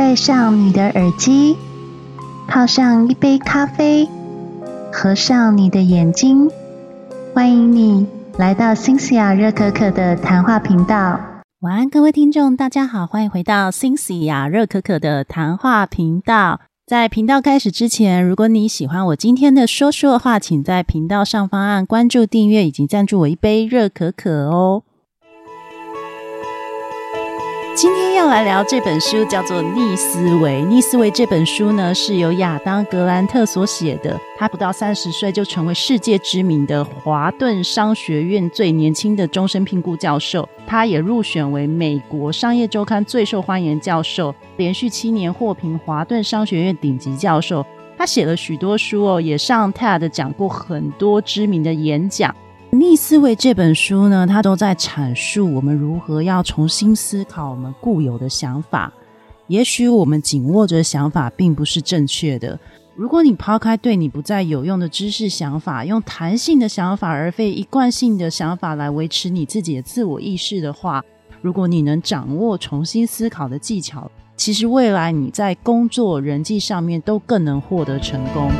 戴上你的耳机，泡上一杯咖啡，合上你的眼睛，欢迎你来到新西亚热可可的谈话频道。晚安，各位听众，大家好，欢迎回到新西亚热可可的谈话频道。在频道开始之前，如果你喜欢我今天的说说的话，请在频道上方按关注、订阅以及赞助我一杯热可可哦。今天要来聊这本书，叫做《逆思维》。《逆思维》这本书呢，是由亚当·格兰特所写的。他不到三十岁就成为世界知名的华顿商学院最年轻的终身聘雇教授。他也入选为美国商业周刊最受欢迎教授，连续七年获评华顿商学院顶级教授。他写了许多书哦，也上 TED 讲过很多知名的演讲。逆思维这本书呢，它都在阐述我们如何要重新思考我们固有的想法。也许我们紧握着想法并不是正确的。如果你抛开对你不再有用的知识想法，用弹性的想法而非一贯性的想法来维持你自己的自我意识的话，如果你能掌握重新思考的技巧，其实未来你在工作、人际上面都更能获得成功。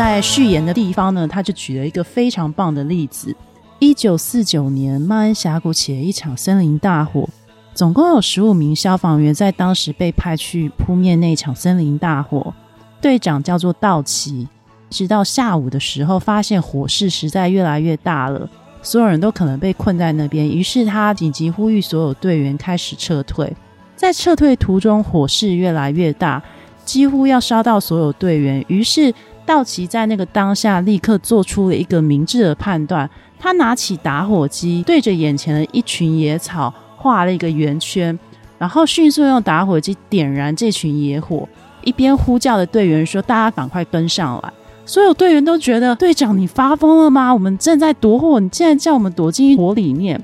在序言的地方呢，他就举了一个非常棒的例子：一九四九年，曼恩峡谷起了一场森林大火，总共有十五名消防员在当时被派去扑灭那场森林大火。队长叫做道奇。直到下午的时候，发现火势实在越来越大了，所有人都可能被困在那边。于是他紧急呼吁所有队员开始撤退。在撤退途中，火势越来越大，几乎要烧到所有队员。于是。道奇在那个当下立刻做出了一个明智的判断，他拿起打火机，对着眼前的一群野草画了一个圆圈，然后迅速用打火机点燃这群野火，一边呼叫的队员说：“大家赶快跟上来！”所有队员都觉得队长你发疯了吗？我们正在躲火，你竟然叫我们躲进火里面！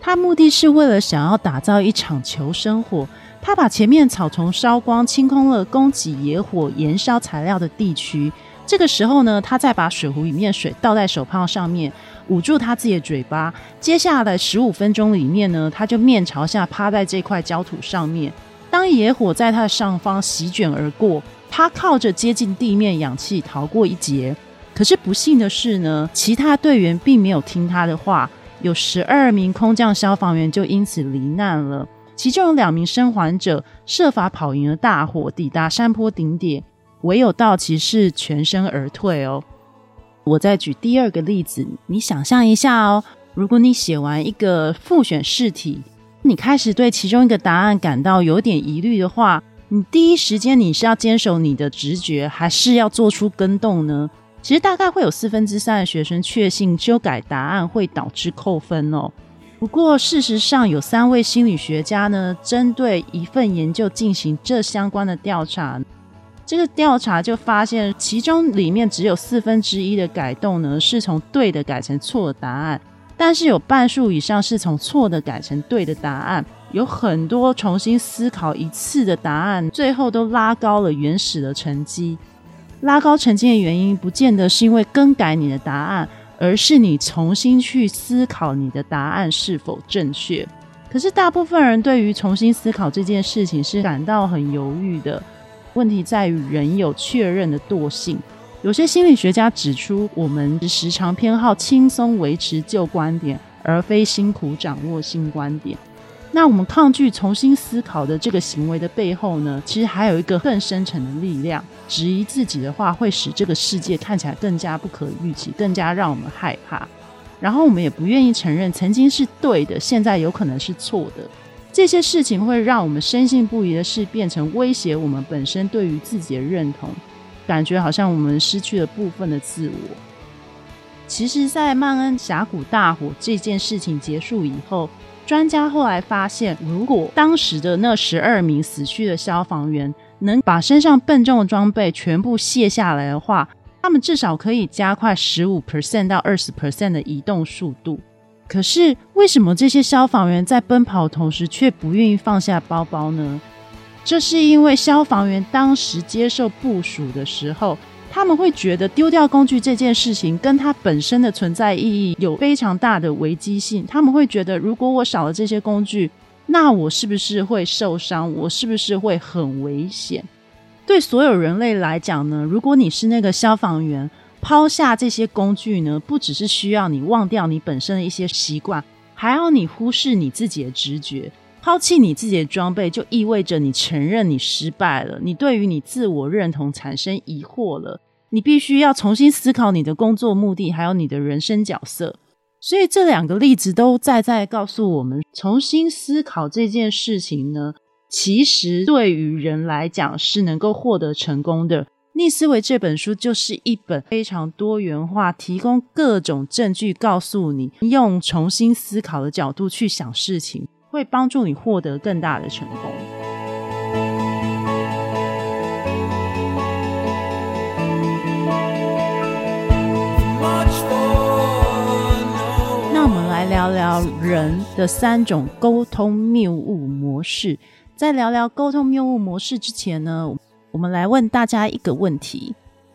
他目的是为了想要打造一场求生火，他把前面草丛烧光，清空了供给野火燃烧材料的地区。这个时候呢，他再把水壶里面水倒在手帕上面，捂住他自己的嘴巴。接下来十五分钟里面呢，他就面朝下趴在这块焦土上面。当野火在他的上方席卷而过，他靠着接近地面氧气逃过一劫。可是不幸的是呢，其他队员并没有听他的话，有十二名空降消防员就因此罹难了。其中有两名生还者设法跑赢了大火，抵达山坡顶点。唯有道奇是全身而退哦。我再举第二个例子，你想象一下哦，如果你写完一个复选试题，你开始对其中一个答案感到有点疑虑的话，你第一时间你是要坚守你的直觉，还是要做出更动呢？其实大概会有四分之三的学生确信修改答案会导致扣分哦。不过事实上，有三位心理学家呢，针对一份研究进行这相关的调查。这个调查就发现，其中里面只有四分之一的改动呢，是从对的改成错的答案，但是有半数以上是从错的改成对的答案。有很多重新思考一次的答案，最后都拉高了原始的成绩。拉高成绩的原因，不见得是因为更改你的答案，而是你重新去思考你的答案是否正确。可是大部分人对于重新思考这件事情是感到很犹豫的。问题在于人有确认的惰性。有些心理学家指出，我们时常偏好轻松维持旧观点，而非辛苦掌握新观点。那我们抗拒重新思考的这个行为的背后呢？其实还有一个更深层的力量。质疑自己的话，会使这个世界看起来更加不可预期，更加让我们害怕。然后我们也不愿意承认曾经是对的，现在有可能是错的。这些事情会让我们深信不疑的事变成威胁我们本身对于自己的认同，感觉好像我们失去了部分的自我。其实，在曼恩峡谷大火这件事情结束以后，专家后来发现，如果当时的那十二名死去的消防员能把身上笨重的装备全部卸下来的话，他们至少可以加快十五 percent 到二十 percent 的移动速度。可是，为什么这些消防员在奔跑同时却不愿意放下包包呢？这是因为消防员当时接受部署的时候，他们会觉得丢掉工具这件事情跟它本身的存在意义有非常大的危机性。他们会觉得，如果我少了这些工具，那我是不是会受伤？我是不是会很危险？对所有人类来讲呢？如果你是那个消防员，抛下这些工具呢，不只是需要你忘掉你本身的一些习惯，还要你忽视你自己的直觉，抛弃你自己的装备，就意味着你承认你失败了，你对于你自我认同产生疑惑了，你必须要重新思考你的工作目的，还有你的人生角色。所以这两个例子都在在告诉我们，重新思考这件事情呢，其实对于人来讲是能够获得成功的。逆思维这本书就是一本非常多元化，提供各种证据，告诉你用重新思考的角度去想事情，会帮助你获得更大的成功。那我们来聊聊人的三种沟通谬误模式。在聊聊沟通谬误模式之前呢，我们来问大家一个问题：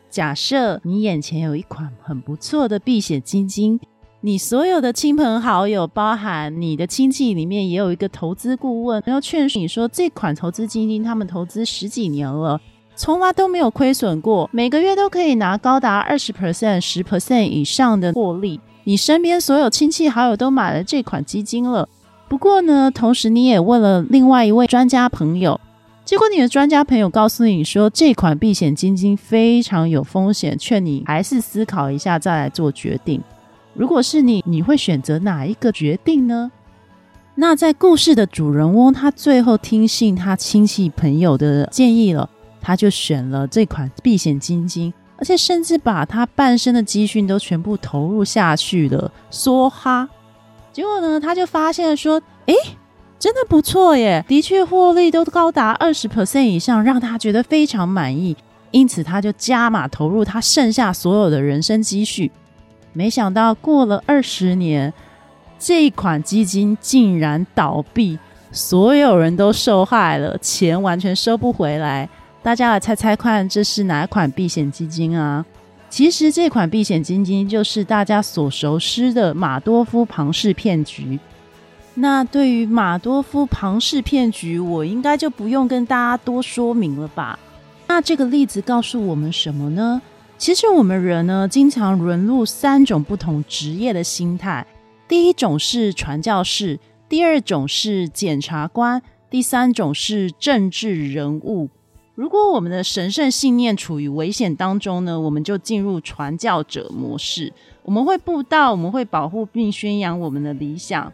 假设你眼前有一款很不错的避险基金，你所有的亲朋好友，包含你的亲戚里面，也有一个投资顾问，要劝说你说这款投资基金，他们投资十几年了，从来都没有亏损过，每个月都可以拿高达二十 percent、十 percent 以上的获利。你身边所有亲戚好友都买了这款基金了，不过呢，同时你也问了另外一位专家朋友，结果你的专家朋友告诉你说这款避险基金非常有风险，劝你还是思考一下再来做决定。如果是你，你会选择哪一个决定呢？那在故事的主人翁，他最后听信他亲戚朋友的建议了，他就选了这款避险基金。而且甚至把他半生的积蓄都全部投入下去了，梭哈。结果呢，他就发现说：“诶，真的不错耶，的确获利都高达二十 percent 以上，让他觉得非常满意。因此，他就加码投入他剩下所有的人生积蓄。没想到过了二十年，这一款基金竟然倒闭，所有人都受害了，钱完全收不回来。”大家来猜猜看，这是哪款避险基金啊？其实这款避险基金就是大家所熟悉的马多夫庞氏骗局。那对于马多夫庞氏骗局，我应该就不用跟大家多说明了吧？那这个例子告诉我们什么呢？其实我们人呢，经常沦入三种不同职业的心态：第一种是传教士，第二种是检察官，第三种是政治人物。如果我们的神圣信念处于危险当中呢，我们就进入传教者模式。我们会布道，我们会保护并宣扬我们的理想。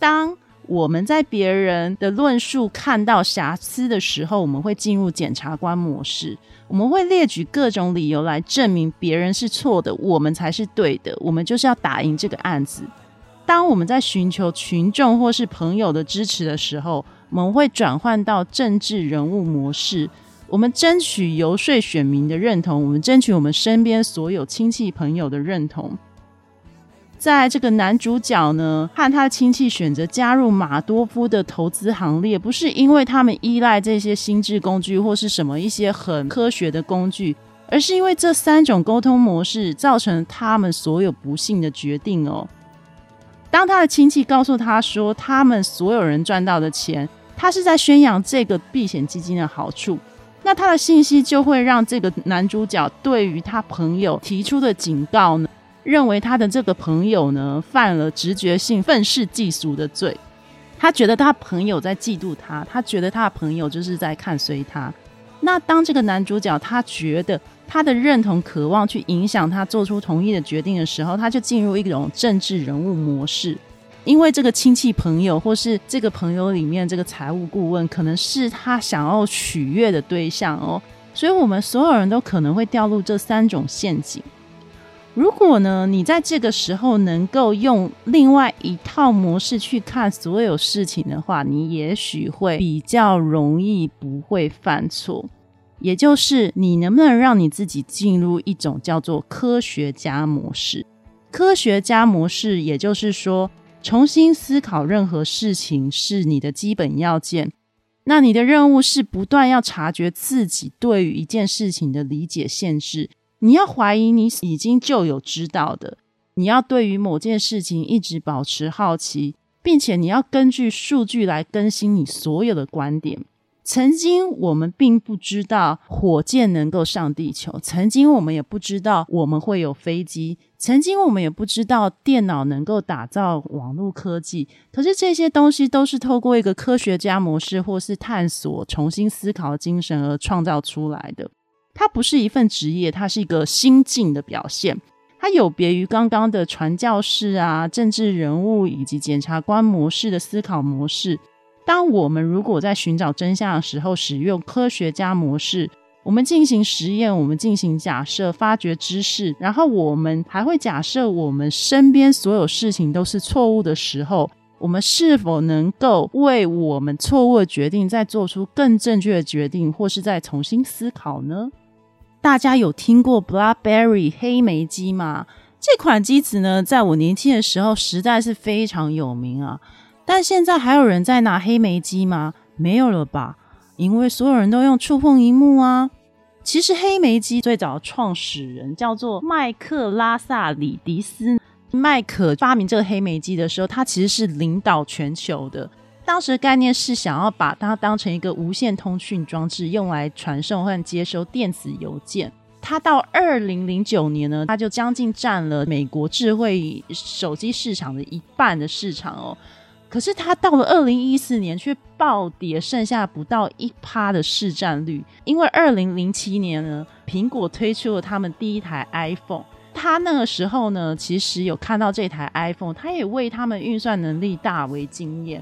当我们在别人的论述看到瑕疵的时候，我们会进入检察官模式。我们会列举各种理由来证明别人是错的，我们才是对的。我们就是要打赢这个案子。当我们在寻求群众或是朋友的支持的时候，我们会转换到政治人物模式。我们争取游说选民的认同，我们争取我们身边所有亲戚朋友的认同。在这个男主角呢，和他的亲戚选择加入马多夫的投资行列，不是因为他们依赖这些心智工具或是什么一些很科学的工具，而是因为这三种沟通模式造成他们所有不幸的决定哦。当他的亲戚告诉他说，他们所有人赚到的钱，他是在宣扬这个避险基金的好处。那他的信息就会让这个男主角对于他朋友提出的警告呢，认为他的这个朋友呢犯了直觉性愤世嫉俗的罪。他觉得他朋友在嫉妒他，他觉得他的朋友就是在看衰他。那当这个男主角他觉得他的认同渴望去影响他做出同意的决定的时候，他就进入一种政治人物模式。因为这个亲戚朋友，或是这个朋友里面这个财务顾问，可能是他想要取悦的对象哦，所以我们所有人都可能会掉入这三种陷阱。如果呢，你在这个时候能够用另外一套模式去看所有事情的话，你也许会比较容易不会犯错。也就是你能不能让你自己进入一种叫做科学家模式？科学家模式，也就是说。重新思考任何事情是你的基本要件。那你的任务是不断要察觉自己对于一件事情的理解限制。你要怀疑你已经就有知道的。你要对于某件事情一直保持好奇。并且你要根据数据来更新你所有的观点。曾经我们并不知道火箭能够上地球，曾经我们也不知道我们会有飞机，曾经我们也不知道电脑能够打造网络科技。可是这些东西都是透过一个科学家模式，或是探索、重新思考的精神而创造出来的。它不是一份职业，它是一个心境的表现。它有别于刚刚的传教士啊、政治人物以及检察官模式的思考模式。当我们如果在寻找真相的时候，使用科学家模式，我们进行实验，我们进行假设，发掘知识，然后我们还会假设我们身边所有事情都是错误的时候，我们是否能够为我们错误的决定再做出更正确的决定，或是再重新思考呢？大家有听过 BlackBerry 黑莓机吗？这款机子呢，在我年轻的时候实在是非常有名啊。但现在还有人在拿黑莓机吗？没有了吧，因为所有人都用触碰荧幕啊。其实黑莓机最早的创始人叫做麦克拉萨里迪斯，麦克发明这个黑莓机的时候，他其实是领导全球的。当时的概念是想要把它当成一个无线通讯装置，用来传送和接收电子邮件。他到二零零九年呢，他就将近占了美国智慧手机市场的一半的市场哦。可是它到了二零一四年却暴跌，剩下不到一趴的市占率。因为二零零七年呢，苹果推出了他们第一台 iPhone，他那个时候呢，其实有看到这台 iPhone，他也为他们运算能力大为惊艳。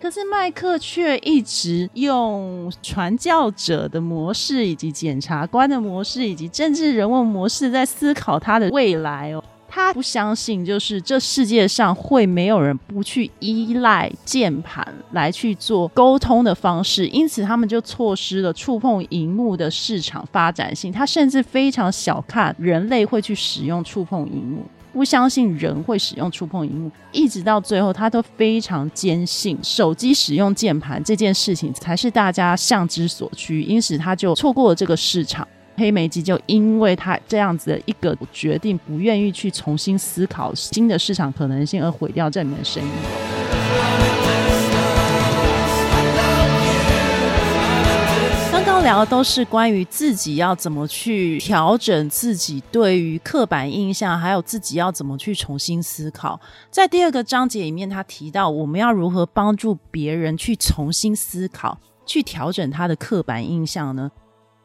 可是麦克却一直用传教者的模式，以及检察官的模式，以及政治人物模式，在思考他的未来哦。他不相信，就是这世界上会没有人不去依赖键盘来去做沟通的方式，因此他们就错失了触碰荧幕的市场发展性。他甚至非常小看人类会去使用触碰荧幕，不相信人会使用触碰荧幕，一直到最后，他都非常坚信手机使用键盘这件事情才是大家向之所趋，因此他就错过了这个市场。黑莓机就因为他这样子的一个决定，不愿意去重新思考新的市场可能性，而毁掉这里面的生意。聊的都是关于自己要怎么去调整自己对于刻板印象，还有自己要怎么去重新思考。在第二个章节里面，他提到我们要如何帮助别人去重新思考，去调整他的刻板印象呢？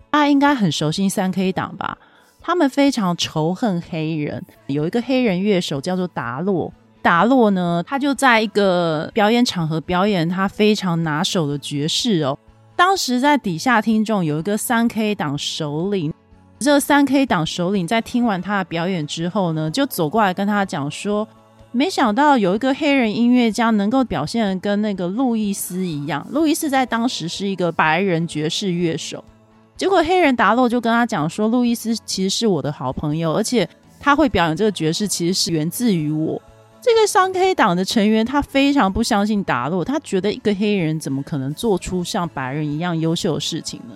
大家应该很熟悉三 K 党吧？他们非常仇恨黑人。有一个黑人乐手叫做达洛，达洛呢，他就在一个表演场合表演他非常拿手的爵士哦。当时在底下听众有一个三 K 党首领，这三 K 党首领在听完他的表演之后呢，就走过来跟他讲说：“没想到有一个黑人音乐家能够表现的跟那个路易斯一样。路易斯在当时是一个白人爵士乐手。”结果黑人达洛就跟他讲说，路易斯其实是我的好朋友，而且他会表演这个爵士，其实是源自于我。这个三 K 党的成员他非常不相信达洛，他觉得一个黑人怎么可能做出像白人一样优秀的事情呢？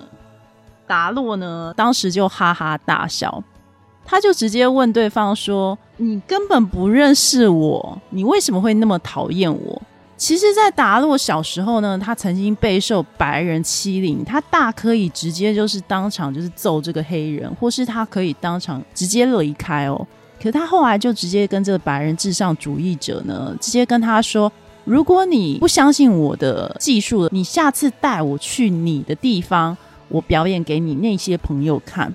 达洛呢，当时就哈哈大笑，他就直接问对方说：“你根本不认识我，你为什么会那么讨厌我？”其实，在达洛小时候呢，他曾经备受白人欺凌，他大可以直接就是当场就是揍这个黑人，或是他可以当场直接离开哦。可他后来就直接跟这个白人至上主义者呢，直接跟他说：“如果你不相信我的技术，你下次带我去你的地方，我表演给你那些朋友看。”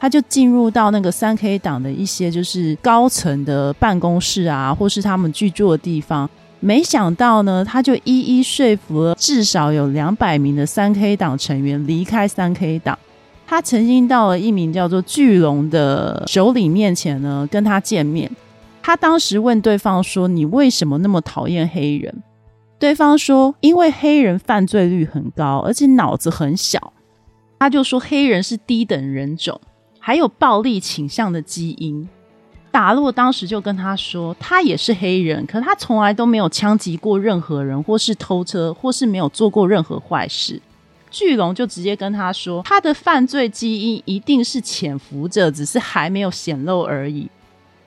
他就进入到那个三 K 党的一些就是高层的办公室啊，或是他们居住的地方。没想到呢，他就一一说服了至少有两百名的三 K 党成员离开三 K 党。他曾经到了一名叫做巨龙的首领面前呢，跟他见面。他当时问对方说：“你为什么那么讨厌黑人？”对方说：“因为黑人犯罪率很高，而且脑子很小。”他就说：“黑人是低等人种，还有暴力倾向的基因。”达洛当时就跟他说，他也是黑人，可他从来都没有枪击过任何人，或是偷车，或是没有做过任何坏事。巨龙就直接跟他说，他的犯罪基因一定是潜伏着，只是还没有显露而已。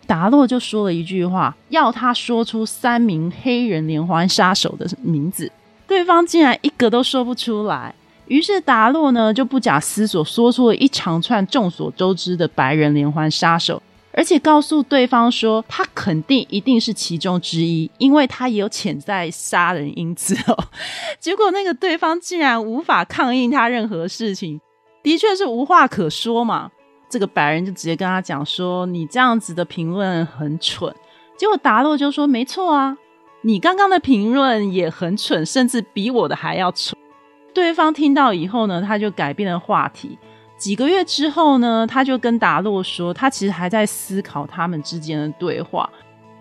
达洛就说了一句话，要他说出三名黑人连环杀手的名字，对方竟然一个都说不出来。于是达洛呢就不假思索说出了一长串众所周知的白人连环杀手，而且告诉对方说他肯定一定是其中之一，因为他也有潜在杀人因子哦。结果那个对方竟然无法抗议他任何事情，的确是无话可说嘛。这个白人就直接跟他讲说：“你这样子的评论很蠢。”结果达洛就说：“没错啊，你刚刚的评论也很蠢，甚至比我的还要蠢。”对方听到以后呢，他就改变了话题。几个月之后呢，他就跟达洛说，他其实还在思考他们之间的对话，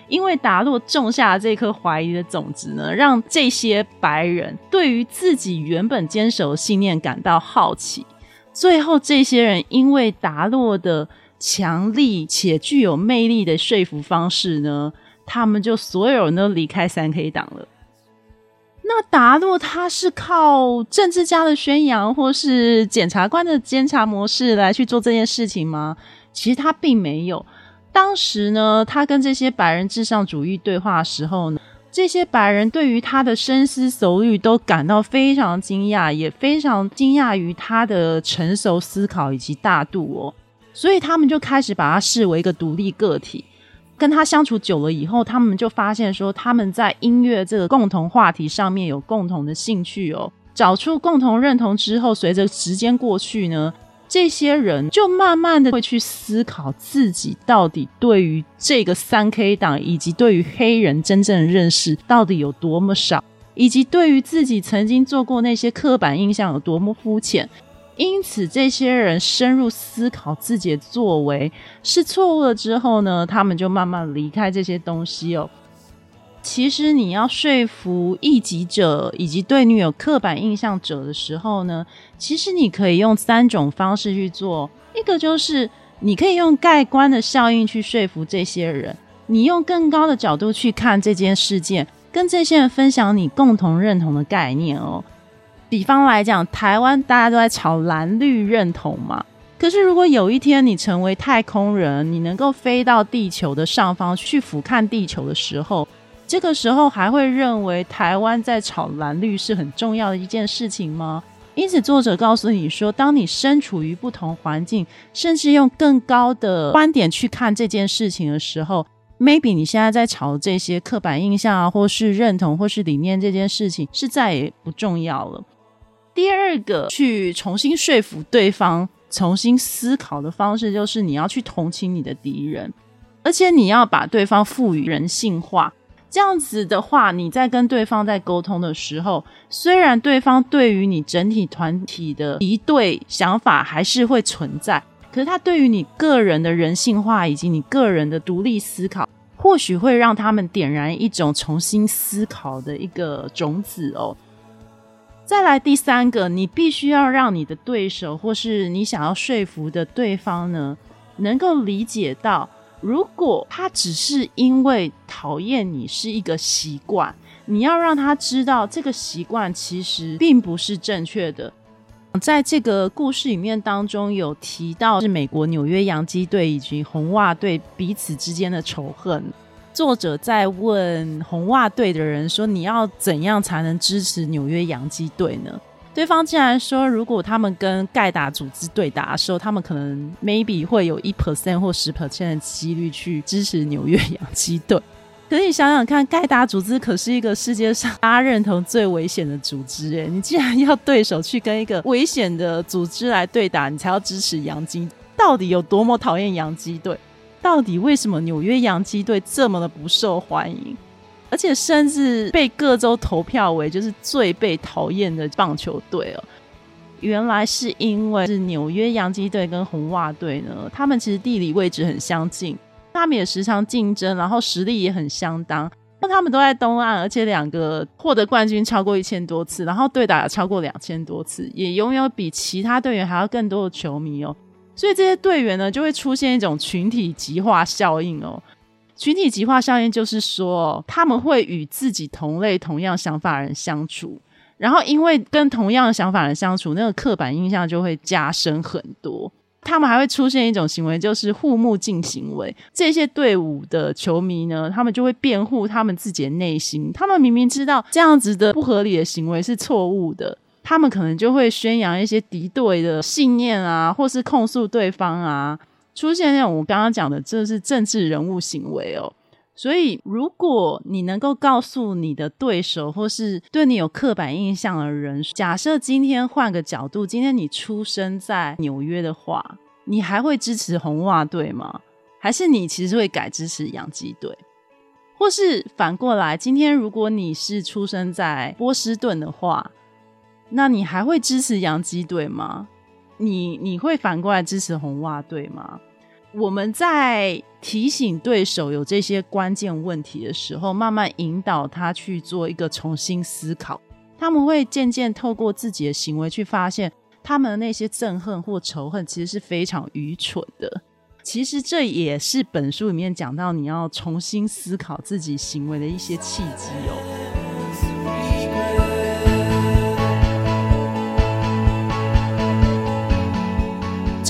因为达洛种下这颗怀疑的种子呢，让这些白人对于自己原本坚守的信念感到好奇。最后，这些人因为达洛的强力且具有魅力的说服方式呢，他们就所有人都离开三 K 党了。那达洛他是靠政治家的宣扬，或是检察官的监察模式来去做这件事情吗？其实他并没有。当时呢，他跟这些白人至上主义对话的时候呢，这些白人对于他的深思熟虑都感到非常惊讶，也非常惊讶于他的成熟思考以及大度哦，所以他们就开始把他视为一个独立个体。跟他相处久了以后，他们就发现说，他们在音乐这个共同话题上面有共同的兴趣哦。找出共同认同之后，随着时间过去呢，这些人就慢慢的会去思考自己到底对于这个三 K 党以及对于黑人真正的认识到底有多么少，以及对于自己曾经做过那些刻板印象有多么肤浅。因此，这些人深入思考自己的作为是错误了之后呢，他们就慢慢离开这些东西哦。其实，你要说服异己者以及对你有刻板印象者的时候呢，其实你可以用三种方式去做。一个就是你可以用盖棺的效应去说服这些人，你用更高的角度去看这件事件，跟这些人分享你共同认同的概念哦。比方来讲，台湾大家都在吵蓝绿认同嘛。可是如果有一天你成为太空人，你能够飞到地球的上方去俯瞰地球的时候，这个时候还会认为台湾在吵蓝绿是很重要的一件事情吗？因此，作者告诉你说，当你身处于不同环境，甚至用更高的观点去看这件事情的时候，maybe 你现在在吵这些刻板印象啊，或是认同，或是理念这件事情，是再也不重要了。第二个去重新说服对方、重新思考的方式，就是你要去同情你的敌人，而且你要把对方赋予人性化。这样子的话，你在跟对方在沟通的时候，虽然对方对于你整体团体的敌对想法还是会存在，可是他对于你个人的人性化以及你个人的独立思考，或许会让他们点燃一种重新思考的一个种子哦。再来第三个，你必须要让你的对手或是你想要说服的对方呢，能够理解到，如果他只是因为讨厌你是一个习惯，你要让他知道这个习惯其实并不是正确的。在这个故事里面当中有提到是美国纽约洋基队以及红袜队彼此之间的仇恨。作者在问红袜队的人说：“你要怎样才能支持纽约洋基队呢？”对方竟然说：“如果他们跟盖达组织对打的时候，他们可能 maybe 会有一 percent 或十 percent 的几率去支持纽约洋基队。”可是你想想看，盖达组织可是一个世界上大家认同最危险的组织，哎，你既然要对手去跟一个危险的组织来对打，你才要支持洋基，到底有多么讨厌洋基队？到底为什么纽约洋基队这么的不受欢迎，而且甚至被各州投票为就是最被讨厌的棒球队哦？原来是因为是纽约洋基队跟红袜队呢，他们其实地理位置很相近，他们也时常竞争，然后实力也很相当。那他们都在东岸，而且两个获得冠军超过一千多次，然后对打超过两千多次，也拥有比其他队员还要更多的球迷哦。所以这些队员呢，就会出现一种群体极化效应哦。群体极化效应就是说，他们会与自己同类、同样想法的人相处，然后因为跟同样想法人相处，那个刻板印象就会加深很多。他们还会出现一种行为，就是护目镜行为。这些队伍的球迷呢，他们就会辩护他们自己的内心。他们明明知道这样子的不合理的行为是错误的，他们可能就会宣扬一些敌对的信念啊，或是控诉对方啊，出现那种我刚刚讲的，这是政治人物行为哦。所以，如果你能够告诉你的对手，或是对你有刻板印象的人，假设今天换个角度，今天你出生在纽约的话，你还会支持红袜队吗？还是你其实会改支持洋基队？或是反过来，今天如果你是出生在波士顿的话，那你还会支持洋基队吗？你你会反过来支持红袜队吗？我们在提醒对手有这些关键问题的时候，慢慢引导他去做一个重新思考。他们会渐渐透过自己的行为去发现，他们的那些憎恨或仇恨其实是非常愚蠢的。其实这也是本书里面讲到你要重新思考自己行为的一些契机哦。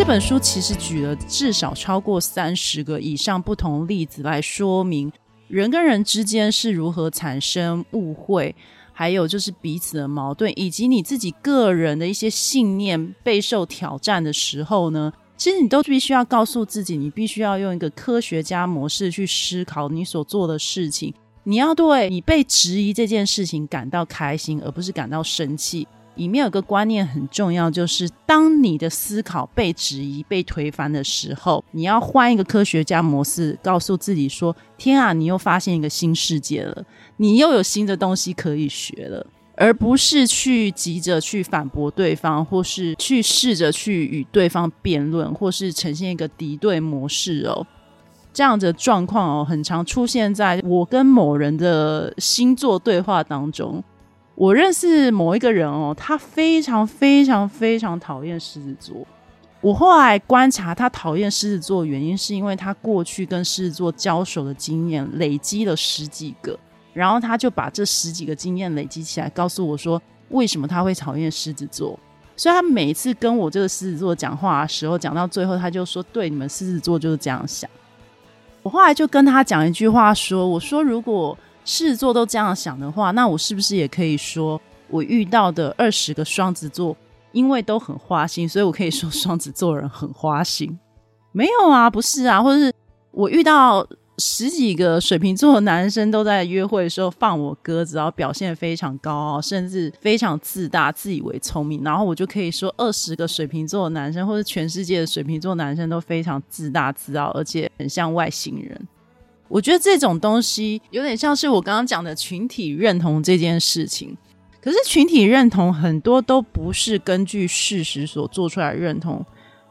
本书其实举了至少超过三十个以上不同例子来说明人跟人之间是如何产生误会，还有就是彼此的矛盾，以及你自己个人的一些信念备受挑战的时候呢，其实你都必须要告诉自己，你必须要用一个科学家模式去思考你所做的事情，你要对你被质疑这件事情感到开心，而不是感到生气。里面有个观念很重要，就是当你的思考被质疑、被推翻的时候，你要换一个科学家模式，告诉自己说：“天啊，你又发现一个新世界了，你又有新的东西可以学了。”而不是去急着去反驳对方，或是去试着去与对方辩论，或是呈现一个敌对模式哦。这样的状况哦，很常出现在我跟某人的星座对话当中。我认识某一个人哦，他非常非常非常讨厌狮子座。我后来观察他讨厌狮子座的原因，是因为他过去跟狮子座交手的经验累积了十几个，然后他就把这十几个经验累积起来，告诉我说为什么他会讨厌狮子座。所以他每一次跟我这个狮子座讲话的时候，讲到最后，他就说：“对，你们狮子座就是这样想。”我后来就跟他讲一句话，说：“我说如果。”狮子座都这样想的话，那我是不是也可以说，我遇到的二十个双子座，因为都很花心，所以我可以说双子座人很花心？没有啊，不是啊，或者是我遇到十几个水瓶座的男生都在约会的时候放我鸽子，然后表现非常高傲，甚至非常自大、自以为聪明，然后我就可以说二十个水瓶座的男生，或者全世界的水瓶座男生都非常自大、自傲，而且很像外星人。我觉得这种东西有点像是我刚刚讲的群体认同这件事情，可是群体认同很多都不是根据事实所做出来认同。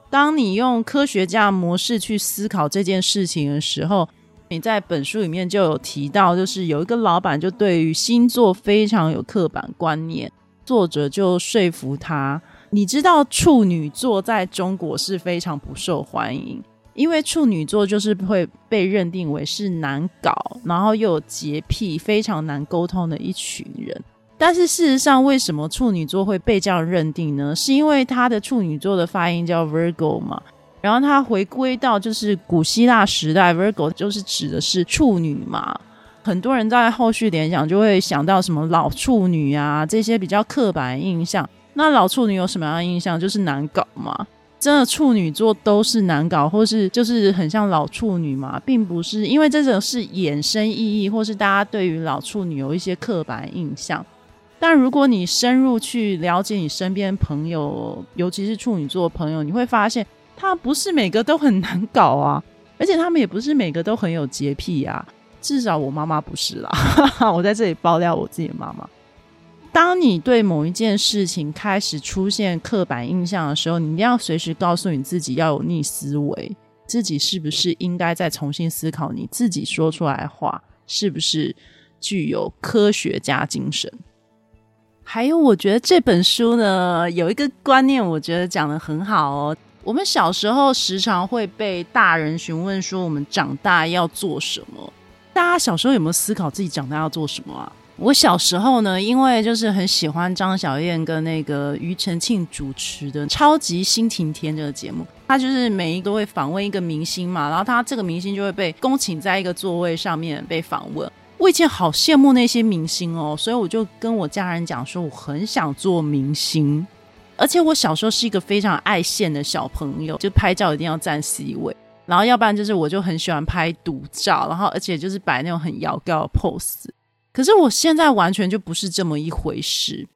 当你用科学家模式去思考这件事情的时候，你在本书里面就有提到，就是有一个老板就对于星座非常有刻板观念，作者就说服他，你知道处女座在中国是非常不受欢迎。因为处女座就是会被认定为是难搞，然后又有洁癖，非常难沟通的一群人。但是事实上，为什么处女座会被这样认定呢？是因为他的处女座的发音叫 Virgo 嘛？然后他回归到就是古希腊时代，Virgo 就是指的是处女嘛。很多人在后续联想就会想到什么老处女啊这些比较刻板印象。那老处女有什么样的印象？就是难搞嘛。真的处女座都是难搞，或是就是很像老处女嘛，并不是因为这种是衍生意义，或是大家对于老处女有一些刻板印象。但如果你深入去了解你身边朋友，尤其是处女座朋友，你会发现他不是每个都很难搞啊，而且他们也不是每个都很有洁癖啊。至少我妈妈不是啦，我在这里爆料我自己妈妈。当你对某一件事情开始出现刻板印象的时候，你一定要随时告诉你自己要有逆思维，自己是不是应该再重新思考你自己说出来的话是不是具有科学家精神？还有，我觉得这本书呢有一个观念，我觉得讲的很好哦。我们小时候时常会被大人询问说，我们长大要做什么？大家小时候有没有思考自己长大要做什么啊？我小时候呢，因为就是很喜欢张小燕跟那个庾澄庆主持的《超级星晴天》这个节目，他就是每一个会访问一个明星嘛，然后他这个明星就会被恭请在一个座位上面被访问。我以前好羡慕那些明星哦，所以我就跟我家人讲说，我很想做明星。而且我小时候是一个非常爱现的小朋友，就拍照一定要站 C 位，然后要不然就是我就很喜欢拍独照，然后而且就是摆那种很摇高的 pose。可是我现在完全就不是这么一回事。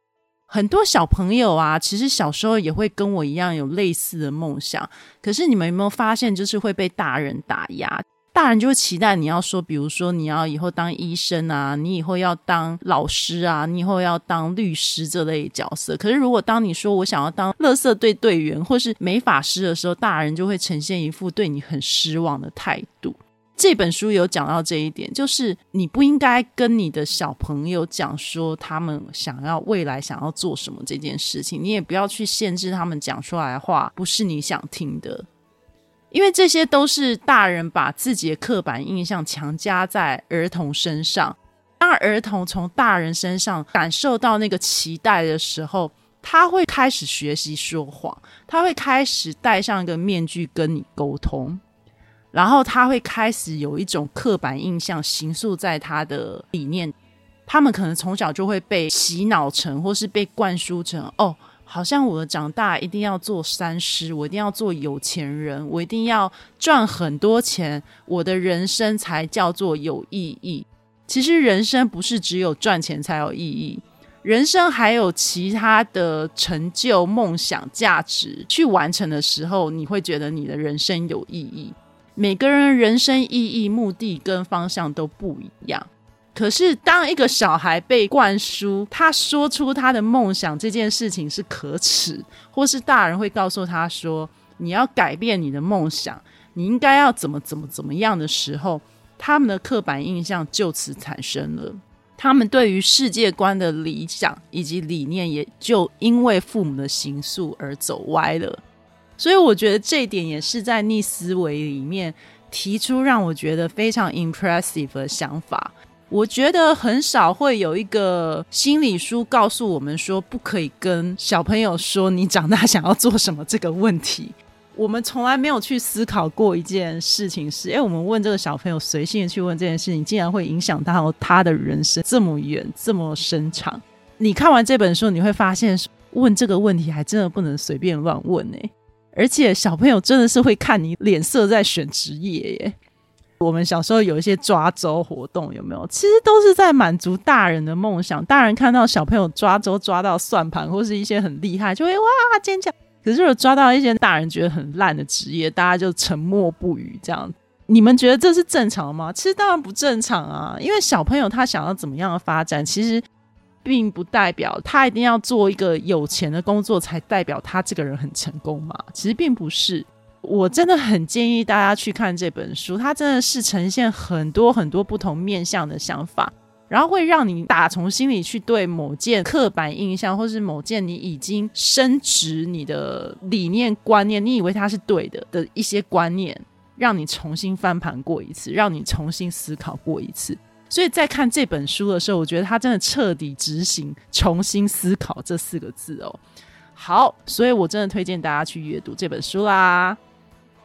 很多小朋友啊，其实小时候也会跟我一样有类似的梦想。可是你们有没有发现，就是会被大人打压？大人就会期待你要说，比如说你要以后当医生啊，你以后要当老师啊，你以后要当律师这类角色。可是如果当你说我想要当乐色队队员或是美法师的时候，大人就会呈现一副对你很失望的态度。这本书有讲到这一点，就是你不应该跟你的小朋友讲说他们想要未来想要做什么这件事情，你也不要去限制他们讲出来的话不是你想听的，因为这些都是大人把自己的刻板印象强加在儿童身上。当儿童从大人身上感受到那个期待的时候，他会开始学习说谎，他会开始戴上一个面具跟你沟通。然后他会开始有一种刻板印象形塑在他的理念，他们可能从小就会被洗脑成，或是被灌输成，哦，好像我长大一定要做三师，我一定要做有钱人，我一定要赚很多钱，我的人生才叫做有意义。其实人生不是只有赚钱才有意义，人生还有其他的成就、梦想、价值去完成的时候，你会觉得你的人生有意义。每个人人生意义、目的跟方向都不一样。可是，当一个小孩被灌输他说出他的梦想这件事情是可耻，或是大人会告诉他说你要改变你的梦想，你应该要怎么怎么怎么样的时候，他们的刻板印象就此产生了。他们对于世界观的理想以及理念，也就因为父母的形塑而走歪了。所以我觉得这一点也是在逆思维里面提出让我觉得非常 impressive 的想法。我觉得很少会有一个心理书告诉我们说不可以跟小朋友说你长大想要做什么这个问题。我们从来没有去思考过一件事情是：哎，我们问这个小朋友随性的去问这件事情，竟然会影响到他的人生这么远、这么深长。你看完这本书，你会发现问这个问题还真的不能随便乱问哎。而且小朋友真的是会看你脸色在选职业耶。我们小时候有一些抓周活动，有没有？其实都是在满足大人的梦想。大人看到小朋友抓周抓到算盘或是一些很厉害，就会哇尖叫。可是有抓到一些大人觉得很烂的职业，大家就沉默不语。这样，你们觉得这是正常吗？其实当然不正常啊，因为小朋友他想要怎么样的发展，其实。并不代表他一定要做一个有钱的工作，才代表他这个人很成功嘛？其实并不是。我真的很建议大家去看这本书，它真的是呈现很多很多不同面向的想法，然后会让你打从心里去对某件刻板印象，或是某件你已经升值你的理念观念，你以为它是对的的一些观念，让你重新翻盘过一次，让你重新思考过一次。所以在看这本书的时候，我觉得他真的彻底执行“重新思考”这四个字哦。好，所以我真的推荐大家去阅读这本书啦。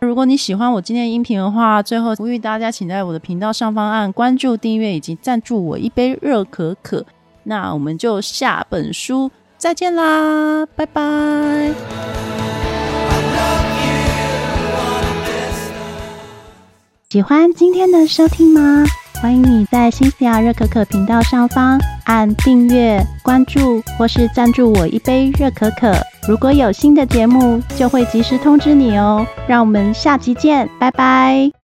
如果你喜欢我今天音频的话，最后呼吁大家，请在我的频道上方按关注、订阅以及赞助我一杯热可可。那我们就下本书再见啦，拜拜。喜欢今天的收听吗？欢迎你在新西亚热可可频道上方按订阅、关注或是赞助我一杯热可可。如果有新的节目，就会及时通知你哦。让我们下集见，拜拜。